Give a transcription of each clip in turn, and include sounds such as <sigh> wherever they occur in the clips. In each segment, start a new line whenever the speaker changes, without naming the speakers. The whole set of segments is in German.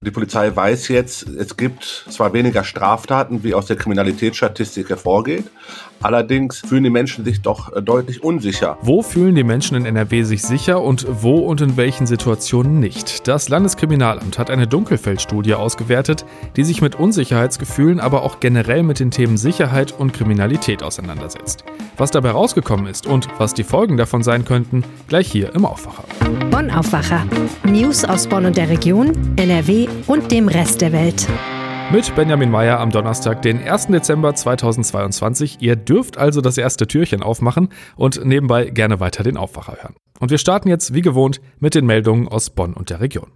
Die Polizei weiß jetzt, es gibt zwar weniger Straftaten, wie aus der Kriminalitätsstatistik hervorgeht, allerdings fühlen die Menschen sich doch äh, deutlich unsicher.
Wo fühlen die Menschen in NRW sich sicher und wo und in welchen Situationen nicht? Das Landeskriminalamt hat eine Dunkelfeldstudie ausgewertet, die sich mit Unsicherheitsgefühlen, aber auch generell mit den Themen Sicherheit und Kriminalität auseinandersetzt. Was dabei rausgekommen ist und was die Folgen davon sein könnten, gleich hier im Aufwacher.
Bonn Aufwacher. News aus Bonn und der Region, NRW und dem Rest der Welt.
Mit Benjamin Meyer am Donnerstag, den 1. Dezember 2022. Ihr dürft also das erste Türchen aufmachen und nebenbei gerne weiter den Aufwacher hören. Und wir starten jetzt wie gewohnt mit den Meldungen aus Bonn und der Region.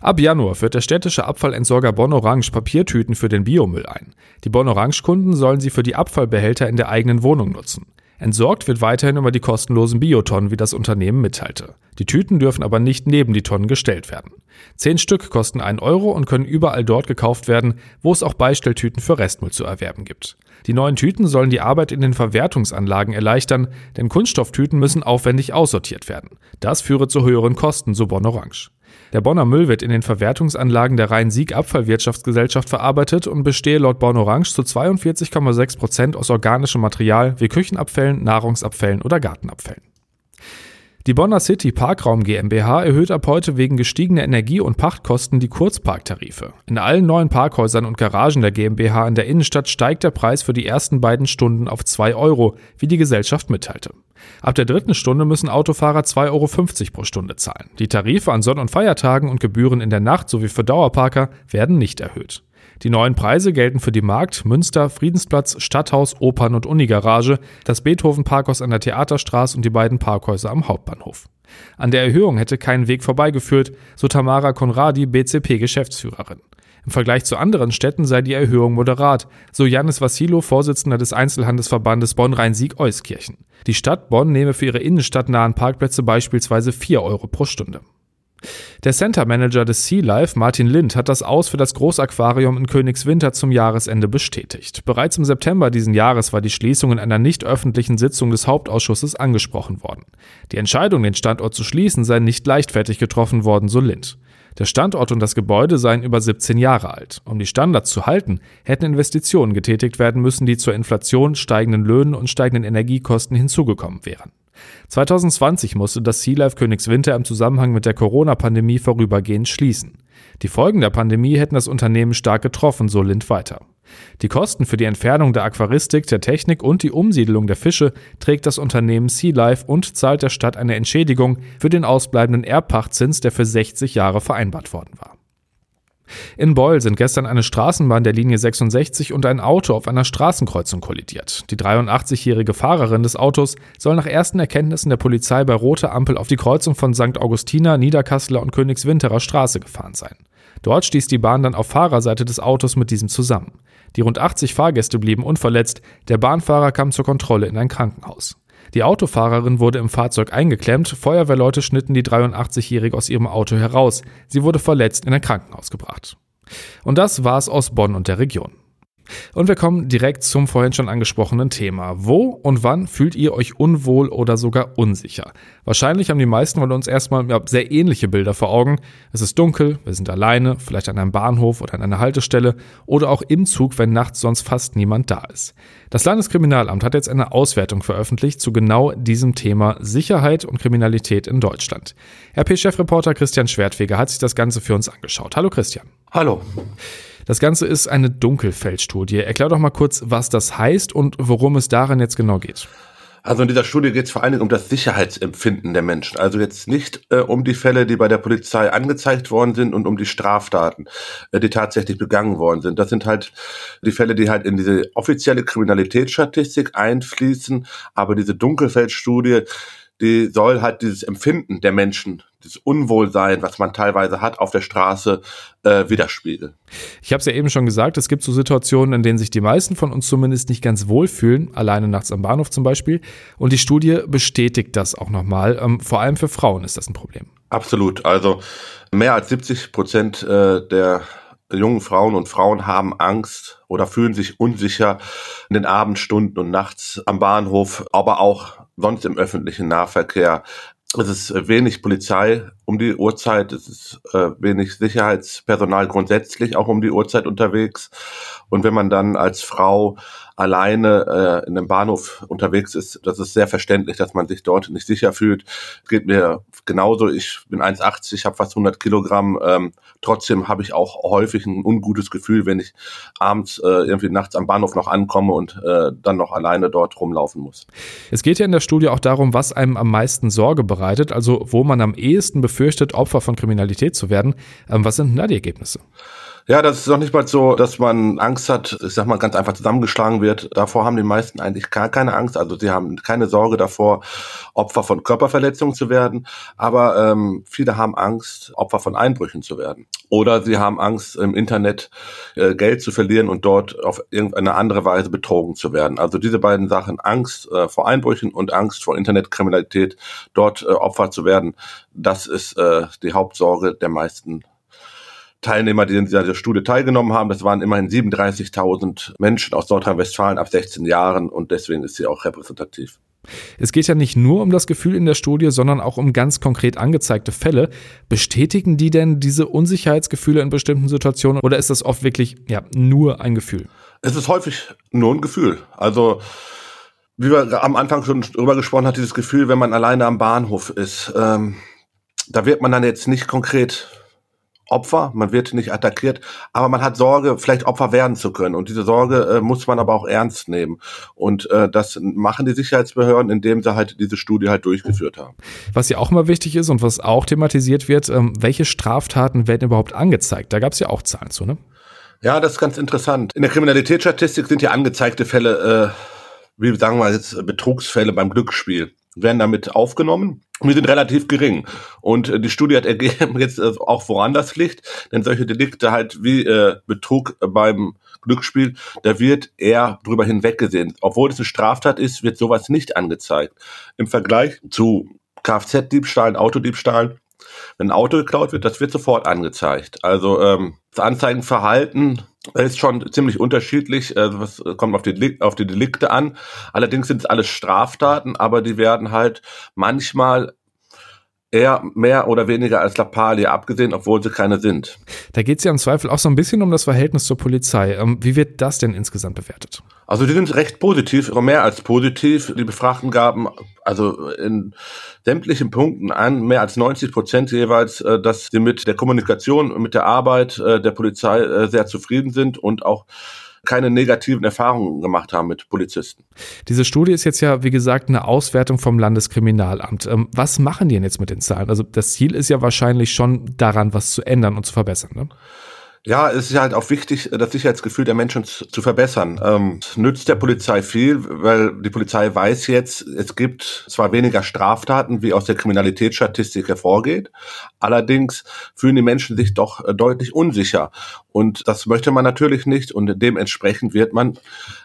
Ab Januar führt der städtische Abfallentsorger Bonn Orange Papiertüten für den Biomüll ein. Die Bonn Orange Kunden sollen sie für die Abfallbehälter in der eigenen Wohnung nutzen. Entsorgt wird weiterhin über die kostenlosen Biotonnen, wie das Unternehmen mitteilte. Die Tüten dürfen aber nicht neben die Tonnen gestellt werden. Zehn Stück kosten 1 Euro und können überall dort gekauft werden, wo es auch Beistelltüten für Restmüll zu erwerben gibt. Die neuen Tüten sollen die Arbeit in den Verwertungsanlagen erleichtern, denn Kunststofftüten müssen aufwendig aussortiert werden. Das führe zu höheren Kosten, so Bonn Orange. Der Bonner Müll wird in den Verwertungsanlagen der Rhein-Sieg-Abfallwirtschaftsgesellschaft verarbeitet und bestehe laut Bonn Orange zu 42,6 Prozent aus organischem Material wie Küchenabfällen, Nahrungsabfällen oder Gartenabfällen. Die Bonner City Parkraum GmbH erhöht ab heute wegen gestiegener Energie- und Pachtkosten die Kurzparktarife. In allen neuen Parkhäusern und Garagen der GmbH in der Innenstadt steigt der Preis für die ersten beiden Stunden auf 2 Euro, wie die Gesellschaft mitteilte. Ab der dritten Stunde müssen Autofahrer 2,50 Euro pro Stunde zahlen. Die Tarife an Sonn- und Feiertagen und Gebühren in der Nacht sowie für Dauerparker werden nicht erhöht. Die neuen Preise gelten für die Markt, Münster, Friedensplatz, Stadthaus, Opern- und Unigarage, das Beethoven-Parkhaus an der Theaterstraße und die beiden Parkhäuser am Hauptbahnhof. An der Erhöhung hätte kein Weg vorbeigeführt, so Tamara Konradi, BCP-Geschäftsführerin. Im Vergleich zu anderen Städten sei die Erhöhung moderat, so Janis Vassilo, Vorsitzender des Einzelhandelsverbandes Bonn-Rhein-Sieg-Euskirchen. Die Stadt Bonn nehme für ihre innenstadtnahen Parkplätze beispielsweise 4 Euro pro Stunde. Der Center Manager des Sea Life, Martin Lind, hat das Aus für das Großaquarium in Königswinter zum Jahresende bestätigt. Bereits im September diesen Jahres war die Schließung in einer nicht öffentlichen Sitzung des Hauptausschusses angesprochen worden. Die Entscheidung, den Standort zu schließen, sei nicht leichtfertig getroffen worden, so Lind. Der Standort und das Gebäude seien über 17 Jahre alt. Um die Standards zu halten, hätten Investitionen getätigt werden müssen, die zur Inflation, steigenden Löhnen und steigenden Energiekosten hinzugekommen wären. 2020 musste das Sea Life Königswinter im Zusammenhang mit der Corona-Pandemie vorübergehend schließen. Die Folgen der Pandemie hätten das Unternehmen stark getroffen, so Lind weiter. Die Kosten für die Entfernung der Aquaristik, der Technik und die Umsiedelung der Fische trägt das Unternehmen Sea Life und zahlt der Stadt eine Entschädigung für den ausbleibenden Erbpachtzins, der für 60 Jahre vereinbart worden war. In Beul sind gestern eine Straßenbahn der Linie 66 und ein Auto auf einer Straßenkreuzung kollidiert. Die 83-jährige Fahrerin des Autos soll nach ersten Erkenntnissen der Polizei bei roter Ampel auf die Kreuzung von St. Augustina, Niederkasseler und Königswinterer Straße gefahren sein. Dort stieß die Bahn dann auf Fahrerseite des Autos mit diesem zusammen. Die rund 80 Fahrgäste blieben unverletzt, der Bahnfahrer kam zur Kontrolle in ein Krankenhaus. Die Autofahrerin wurde im Fahrzeug eingeklemmt, Feuerwehrleute schnitten die 83-Jährige aus ihrem Auto heraus. Sie wurde verletzt in ein Krankenhaus gebracht. Und das war's aus Bonn und der Region. Und wir kommen direkt zum vorhin schon angesprochenen Thema. Wo und wann fühlt ihr euch unwohl oder sogar unsicher? Wahrscheinlich haben die meisten von uns erstmal sehr ähnliche Bilder vor Augen. Es ist dunkel, wir sind alleine, vielleicht an einem Bahnhof oder an einer Haltestelle oder auch im Zug, wenn nachts sonst fast niemand da ist. Das Landeskriminalamt hat jetzt eine Auswertung veröffentlicht zu genau diesem Thema Sicherheit und Kriminalität in Deutschland. RP-Chefreporter Christian Schwertweger hat sich das Ganze für uns angeschaut. Hallo Christian.
Hallo.
Das Ganze ist eine Dunkelfeldstudie. Erklär doch mal kurz, was das heißt und worum es darin jetzt genau geht.
Also in dieser Studie geht es vor allen Dingen um das Sicherheitsempfinden der Menschen. Also jetzt nicht äh, um die Fälle, die bei der Polizei angezeigt worden sind und um die Straftaten, äh, die tatsächlich begangen worden sind. Das sind halt die Fälle, die halt in diese offizielle Kriminalitätsstatistik einfließen. Aber diese Dunkelfeldstudie, die soll halt dieses Empfinden der Menschen, das Unwohlsein, was man teilweise hat auf der Straße, äh, widerspiegeln.
Ich habe es ja eben schon gesagt, es gibt so Situationen, in denen sich die meisten von uns zumindest nicht ganz wohlfühlen, alleine nachts am Bahnhof zum Beispiel. Und die Studie bestätigt das auch nochmal. Ähm, vor allem für Frauen ist das ein Problem.
Absolut. Also mehr als 70 Prozent äh, der jungen Frauen und Frauen haben Angst oder fühlen sich unsicher in den Abendstunden und nachts am Bahnhof, aber auch sonst im öffentlichen Nahverkehr. Es ist wenig Polizei um die Uhrzeit. Es ist äh, wenig Sicherheitspersonal grundsätzlich auch um die Uhrzeit unterwegs. Und wenn man dann als Frau alleine äh, in einem Bahnhof unterwegs ist, das ist sehr verständlich, dass man sich dort nicht sicher fühlt. Geht mir genauso. Ich bin 1,80, habe fast 100 Kilogramm. Ähm, trotzdem habe ich auch häufig ein ungutes Gefühl, wenn ich abends äh, irgendwie nachts am Bahnhof noch ankomme und äh, dann noch alleine dort rumlaufen muss.
Es geht ja in der Studie auch darum, was einem am meisten Sorge bereitet, also wo man am ehesten befürchtet, Opfer von Kriminalität zu werden. Ähm, was sind denn da die Ergebnisse?
Ja, das ist doch nicht mal so, dass man Angst hat, ich sag mal ganz einfach zusammengeschlagen wird. Davor haben die meisten eigentlich gar keine Angst. Also sie haben keine Sorge davor, Opfer von Körperverletzungen zu werden. Aber ähm, viele haben Angst, Opfer von Einbrüchen zu werden. Oder sie haben Angst, im Internet äh, Geld zu verlieren und dort auf irgendeine andere Weise betrogen zu werden. Also diese beiden Sachen, Angst äh, vor Einbrüchen und Angst vor Internetkriminalität, dort äh, Opfer zu werden, das ist äh, die Hauptsorge der meisten Teilnehmer, die in dieser Studie teilgenommen haben. Das waren immerhin 37.000 Menschen aus Nordrhein-Westfalen ab 16 Jahren und deswegen ist sie auch repräsentativ.
Es geht ja nicht nur um das Gefühl in der Studie, sondern auch um ganz konkret angezeigte Fälle. Bestätigen die denn diese Unsicherheitsgefühle in bestimmten Situationen oder ist das oft wirklich ja, nur ein Gefühl?
Es ist häufig nur ein Gefühl. Also wie wir am Anfang schon drüber gesprochen hat, dieses Gefühl, wenn man alleine am Bahnhof ist, ähm, da wird man dann jetzt nicht konkret Opfer, man wird nicht attackiert, aber man hat Sorge, vielleicht Opfer werden zu können. Und diese Sorge äh, muss man aber auch ernst nehmen. Und äh, das machen die Sicherheitsbehörden, indem sie halt diese Studie halt durchgeführt haben.
Was ja auch immer wichtig ist und was auch thematisiert wird, ähm, welche Straftaten werden überhaupt angezeigt? Da gab es ja auch Zahlen zu, ne?
Ja, das ist ganz interessant. In der Kriminalitätsstatistik sind ja angezeigte Fälle, äh, wie sagen wir jetzt, Betrugsfälle beim Glücksspiel werden damit aufgenommen. Wir sind relativ gering. Und äh, die Studie hat ergeben, <laughs> jetzt äh, auch woran das liegt, denn solche Delikte halt wie äh, Betrug beim Glücksspiel, da wird eher drüber hinweggesehen. Obwohl es eine Straftat ist, wird sowas nicht angezeigt. Im Vergleich zu Kfz-Diebstahlen, Autodiebstahlen, wenn ein Auto geklaut wird, das wird sofort angezeigt. Also ähm, das Anzeigenverhalten ist schon ziemlich unterschiedlich. Also was kommt auf die, auf die Delikte an. Allerdings sind es alles Straftaten, aber die werden halt manchmal eher mehr oder weniger als Lappalie abgesehen, obwohl sie keine sind.
Da geht es ja im Zweifel auch so ein bisschen um das Verhältnis zur Polizei. Ähm, wie wird das denn insgesamt bewertet?
Also die sind recht positiv, mehr als positiv. Die Befragten gaben also in sämtlichen Punkten an, mehr als 90 Prozent jeweils, äh, dass sie mit der Kommunikation, mit der Arbeit äh, der Polizei äh, sehr zufrieden sind und auch keine negativen Erfahrungen gemacht haben mit Polizisten.
Diese Studie ist jetzt ja, wie gesagt, eine Auswertung vom Landeskriminalamt. Ähm, was machen die denn jetzt mit den Zahlen? Also das Ziel ist ja wahrscheinlich schon daran, was zu ändern und zu verbessern. Ne?
Ja, es ist halt auch wichtig, das Sicherheitsgefühl der Menschen zu, verbessern. Ähm, es nützt der Polizei viel, weil die Polizei weiß jetzt, es gibt zwar weniger Straftaten, wie aus der Kriminalitätsstatistik hervorgeht, allerdings fühlen die Menschen sich doch äh, deutlich unsicher. Und das möchte man natürlich nicht und dementsprechend wird man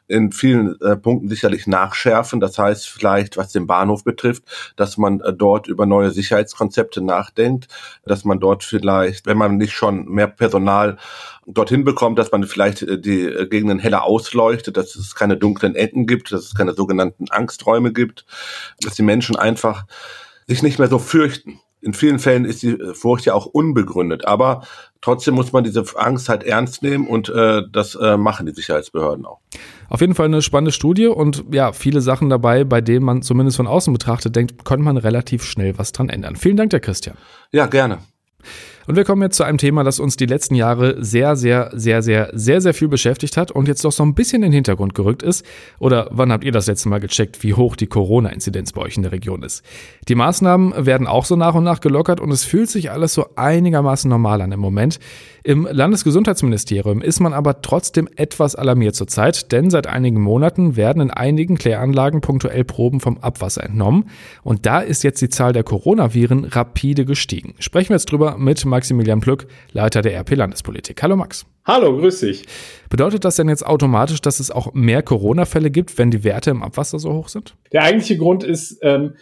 in vielen äh, Punkten sicherlich nachschärfen. Das heißt vielleicht, was den Bahnhof betrifft, dass man äh, dort über neue Sicherheitskonzepte nachdenkt, dass man dort vielleicht, wenn man nicht schon mehr Personal dorthin bekommt, dass man vielleicht äh, die äh, Gegenden heller ausleuchtet, dass es keine dunklen Ecken gibt, dass es keine sogenannten Angsträume gibt, dass die Menschen einfach sich nicht mehr so fürchten in vielen Fällen ist die Furcht ja auch unbegründet, aber trotzdem muss man diese Angst halt ernst nehmen und äh, das äh, machen die Sicherheitsbehörden auch.
Auf jeden Fall eine spannende Studie und ja, viele Sachen dabei, bei denen man zumindest von außen betrachtet denkt, konnte man relativ schnell was dran ändern. Vielen Dank, der Christian.
Ja, gerne.
Und wir kommen jetzt zu einem Thema, das uns die letzten Jahre sehr, sehr, sehr, sehr, sehr, sehr viel beschäftigt hat und jetzt doch so ein bisschen in den Hintergrund gerückt ist. Oder wann habt ihr das letzte Mal gecheckt, wie hoch die Corona-Inzidenz bei euch in der Region ist? Die Maßnahmen werden auch so nach und nach gelockert und es fühlt sich alles so einigermaßen normal an im Moment. Im Landesgesundheitsministerium ist man aber trotzdem etwas alarmiert zurzeit, denn seit einigen Monaten werden in einigen Kläranlagen punktuell Proben vom Abwasser entnommen und da ist jetzt die Zahl der Coronaviren rapide gestiegen. Sprechen wir jetzt drüber mit Maximilian Plück, Leiter der RP Landespolitik. Hallo Max.
Hallo, grüß dich.
Bedeutet das denn jetzt automatisch, dass es auch mehr Corona-Fälle gibt, wenn die Werte im Abwasser so hoch sind?
Der eigentliche Grund ist, ähm,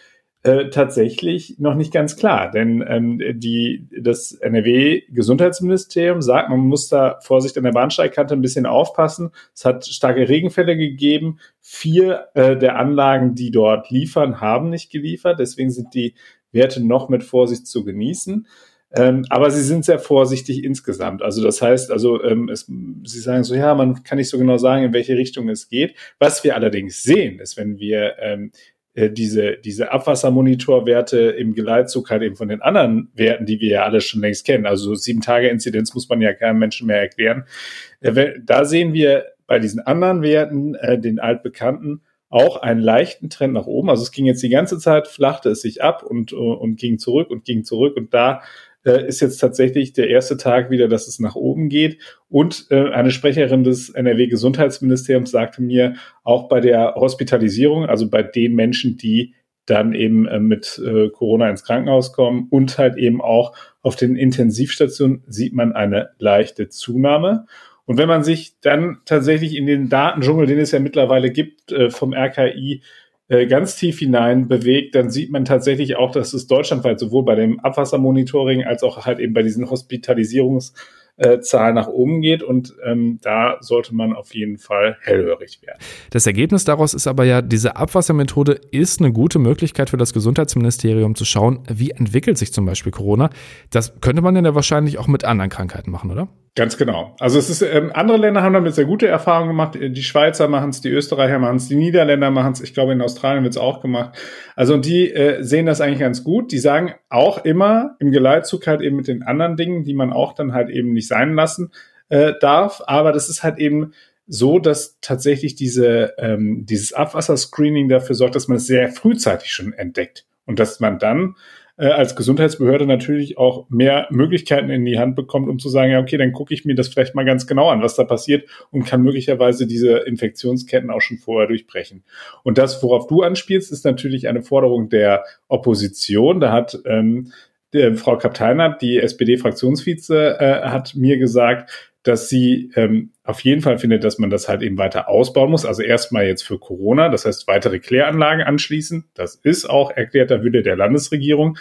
äh, tatsächlich noch nicht ganz klar, denn ähm, die, das NRW-Gesundheitsministerium sagt, man muss da Vorsicht an der Bahnsteigkante ein bisschen aufpassen. Es hat starke Regenfälle gegeben. Vier äh, der Anlagen, die dort liefern, haben nicht geliefert. Deswegen sind die Werte noch mit Vorsicht zu genießen. Ähm, aber sie sind sehr vorsichtig insgesamt. Also das heißt, also ähm, es, sie sagen so, ja, man kann nicht so genau sagen, in welche Richtung es geht. Was wir allerdings sehen, ist, wenn wir ähm, äh, diese, diese Abwassermonitorwerte im Geleitzug halt eben von den anderen Werten, die wir ja alle schon längst kennen. Also sieben Tage Inzidenz muss man ja keinem Menschen mehr erklären. Äh, da sehen wir bei diesen anderen Werten, äh, den altbekannten, auch einen leichten Trend nach oben. Also es ging jetzt die ganze Zeit, flachte es sich ab und, und ging zurück und ging zurück. Und da äh, ist jetzt tatsächlich der erste Tag wieder, dass es nach oben geht. Und äh, eine Sprecherin des NRW-Gesundheitsministeriums sagte mir, auch bei der Hospitalisierung, also bei den Menschen, die dann eben äh, mit äh, Corona ins Krankenhaus kommen und halt eben auch auf den Intensivstationen sieht man eine leichte Zunahme. Und wenn man sich dann tatsächlich in den Datendschungel, den es ja mittlerweile gibt, äh, vom RKI ganz tief hinein bewegt, dann sieht man tatsächlich auch, dass es deutschlandweit sowohl bei dem Abwassermonitoring als auch halt eben bei diesen Hospitalisierungs- äh, Zahl nach oben geht und ähm, da sollte man auf jeden Fall hellhörig werden.
Das Ergebnis daraus ist aber ja, diese Abwassermethode ist eine gute Möglichkeit für das Gesundheitsministerium zu schauen, wie entwickelt sich zum Beispiel Corona. Das könnte man ja wahrscheinlich auch mit anderen Krankheiten machen, oder?
Ganz genau. Also es ist, ähm, andere Länder haben damit sehr gute Erfahrungen gemacht. Die Schweizer machen es, die Österreicher machen es, die Niederländer machen es. Ich glaube, in Australien wird es auch gemacht. Also und die äh, sehen das eigentlich ganz gut. Die sagen auch immer im Geleitzug halt eben mit den anderen Dingen, die man auch dann halt eben nicht sein lassen äh, darf. Aber das ist halt eben so, dass tatsächlich diese, ähm, dieses Abwasserscreening dafür sorgt, dass man es sehr frühzeitig schon entdeckt und dass man dann äh, als Gesundheitsbehörde natürlich auch mehr Möglichkeiten in die Hand bekommt, um zu sagen, ja, okay, dann gucke ich mir das vielleicht mal ganz genau an, was da passiert und kann möglicherweise diese Infektionsketten auch schon vorher durchbrechen. Und das, worauf du anspielst, ist natürlich eine Forderung der Opposition. Da hat ähm, Frau Kapteinert, die SPD-Fraktionsvize, äh, hat mir gesagt, dass sie ähm, auf jeden Fall findet, dass man das halt eben weiter ausbauen muss. Also erstmal jetzt für Corona, das heißt weitere Kläranlagen anschließen. Das ist auch erklärter Wille der Landesregierung,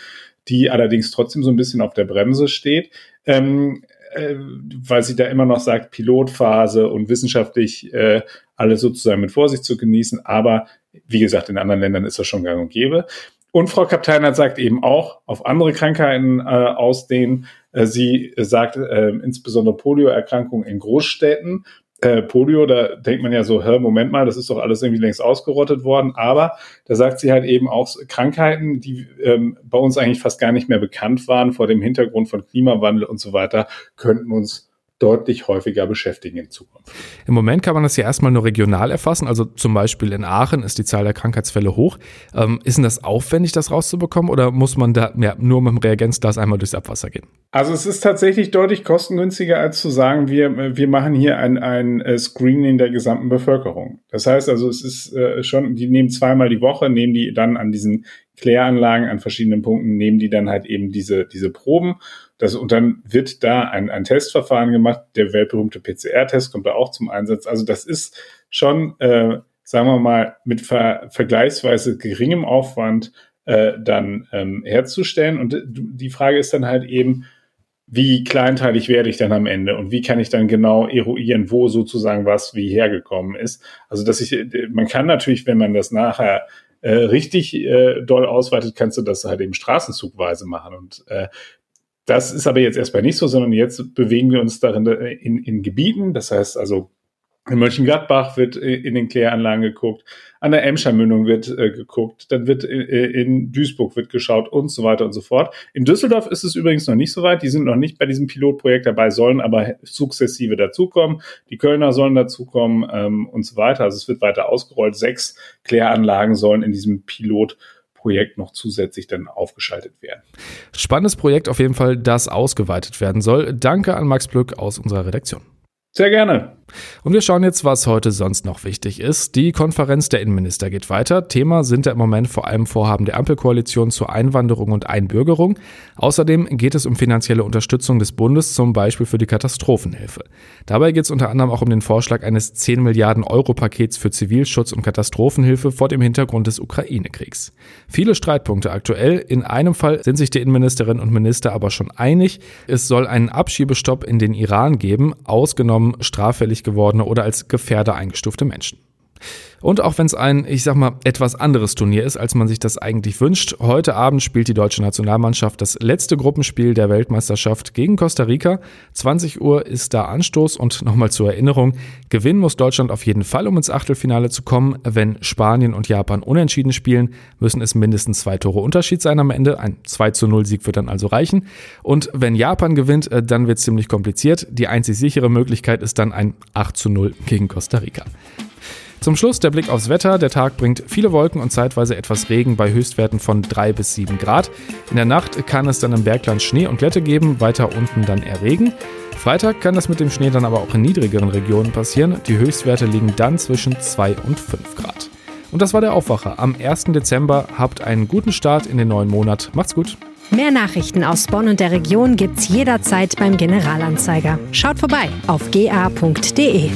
die allerdings trotzdem so ein bisschen auf der Bremse steht. Ähm, äh, weil sie da immer noch sagt, Pilotphase und wissenschaftlich äh, alles sozusagen mit Vorsicht zu genießen. Aber wie gesagt, in anderen Ländern ist das schon gang und gäbe. Und Frau Kaptein sagt eben auch auf andere Krankheiten äh, ausdehnen. Äh, sie sagt äh, insbesondere Polioerkrankungen in Großstädten. Äh, Polio, da denkt man ja so, hör, Moment mal, das ist doch alles irgendwie längst ausgerottet worden. Aber da sagt sie halt eben auch Krankheiten, die ähm, bei uns eigentlich fast gar nicht mehr bekannt waren vor dem Hintergrund von Klimawandel und so weiter, könnten uns deutlich häufiger beschäftigen in Zukunft.
Im Moment kann man das ja erstmal nur regional erfassen. Also zum Beispiel in Aachen ist die Zahl der Krankheitsfälle hoch. Ähm, ist denn das aufwendig, das rauszubekommen oder muss man da ja, nur mit dem Reagenzglas einmal durchs Abwasser gehen?
Also es ist tatsächlich deutlich kostengünstiger, als zu sagen, wir, wir machen hier ein, ein äh, Screening der gesamten Bevölkerung. Das heißt also, es ist äh, schon, die nehmen zweimal die Woche, nehmen die dann an diesen Kläranlagen an verschiedenen Punkten, nehmen die dann halt eben diese, diese Proben das, und dann wird da ein, ein Testverfahren gemacht. Der weltberühmte PCR-Test kommt da auch zum Einsatz. Also das ist schon, äh, sagen wir mal, mit ver vergleichsweise geringem Aufwand äh, dann ähm, herzustellen. Und die Frage ist dann halt eben, wie kleinteilig werde ich dann am Ende und wie kann ich dann genau eruieren, wo sozusagen was wie hergekommen ist. Also dass ich, man kann natürlich, wenn man das nachher äh, richtig äh, doll ausweitet, kannst du das halt eben straßenzugweise machen. Und äh, das ist aber jetzt erstmal nicht so, sondern jetzt bewegen wir uns darin äh, in, in Gebieten. Das heißt also, in Mönchengladbach wird äh, in den Kläranlagen geguckt, an der Emscher Mündung wird äh, geguckt, dann wird äh, in Duisburg wird geschaut und so weiter und so fort. In Düsseldorf ist es übrigens noch nicht so weit. Die sind noch nicht bei diesem Pilotprojekt dabei, sollen aber sukzessive dazukommen. Die Kölner sollen dazukommen ähm, und so weiter. Also es wird weiter ausgerollt. Sechs Kläranlagen sollen in diesem Pilot Projekt noch zusätzlich dann aufgeschaltet werden.
Spannendes Projekt auf jeden Fall, das ausgeweitet werden soll. Danke an Max Blöck aus unserer Redaktion.
Sehr gerne.
Und wir schauen jetzt, was heute sonst noch wichtig ist. Die Konferenz der Innenminister geht weiter. Thema sind ja im Moment vor allem Vorhaben der Ampelkoalition zur Einwanderung und Einbürgerung. Außerdem geht es um finanzielle Unterstützung des Bundes, zum Beispiel für die Katastrophenhilfe. Dabei geht es unter anderem auch um den Vorschlag eines 10 Milliarden Euro Pakets für Zivilschutz und Katastrophenhilfe vor dem Hintergrund des Ukraine-Kriegs. Viele Streitpunkte aktuell. In einem Fall sind sich die Innenministerinnen und Minister aber schon einig. Es soll einen Abschiebestopp in den Iran geben, ausgenommen straffällig gewordene oder als Gefährder eingestufte Menschen. Und auch wenn es ein, ich sag mal, etwas anderes Turnier ist, als man sich das eigentlich wünscht, heute Abend spielt die deutsche Nationalmannschaft das letzte Gruppenspiel der Weltmeisterschaft gegen Costa Rica. 20 Uhr ist da Anstoß und nochmal zur Erinnerung, gewinnen muss Deutschland auf jeden Fall, um ins Achtelfinale zu kommen. Wenn Spanien und Japan unentschieden spielen, müssen es mindestens zwei Tore Unterschied sein am Ende. Ein 2 zu 0 Sieg wird dann also reichen. Und wenn Japan gewinnt, äh, dann wird es ziemlich kompliziert. Die einzig sichere Möglichkeit ist dann ein 8 zu 0 gegen Costa Rica. Zum Schluss der Blick aufs Wetter. Der Tag bringt viele Wolken und zeitweise etwas Regen bei Höchstwerten von 3 bis 7 Grad. In der Nacht kann es dann im Bergland Schnee und Glätte geben, weiter unten dann eher Regen. Freitag kann das mit dem Schnee dann aber auch in niedrigeren Regionen passieren. Die Höchstwerte liegen dann zwischen 2 und 5 Grad. Und das war der Aufwacher am 1. Dezember. Habt einen guten Start in den neuen Monat. Macht's gut.
Mehr Nachrichten aus Bonn und der Region gibt's jederzeit beim Generalanzeiger. Schaut vorbei auf ga.de.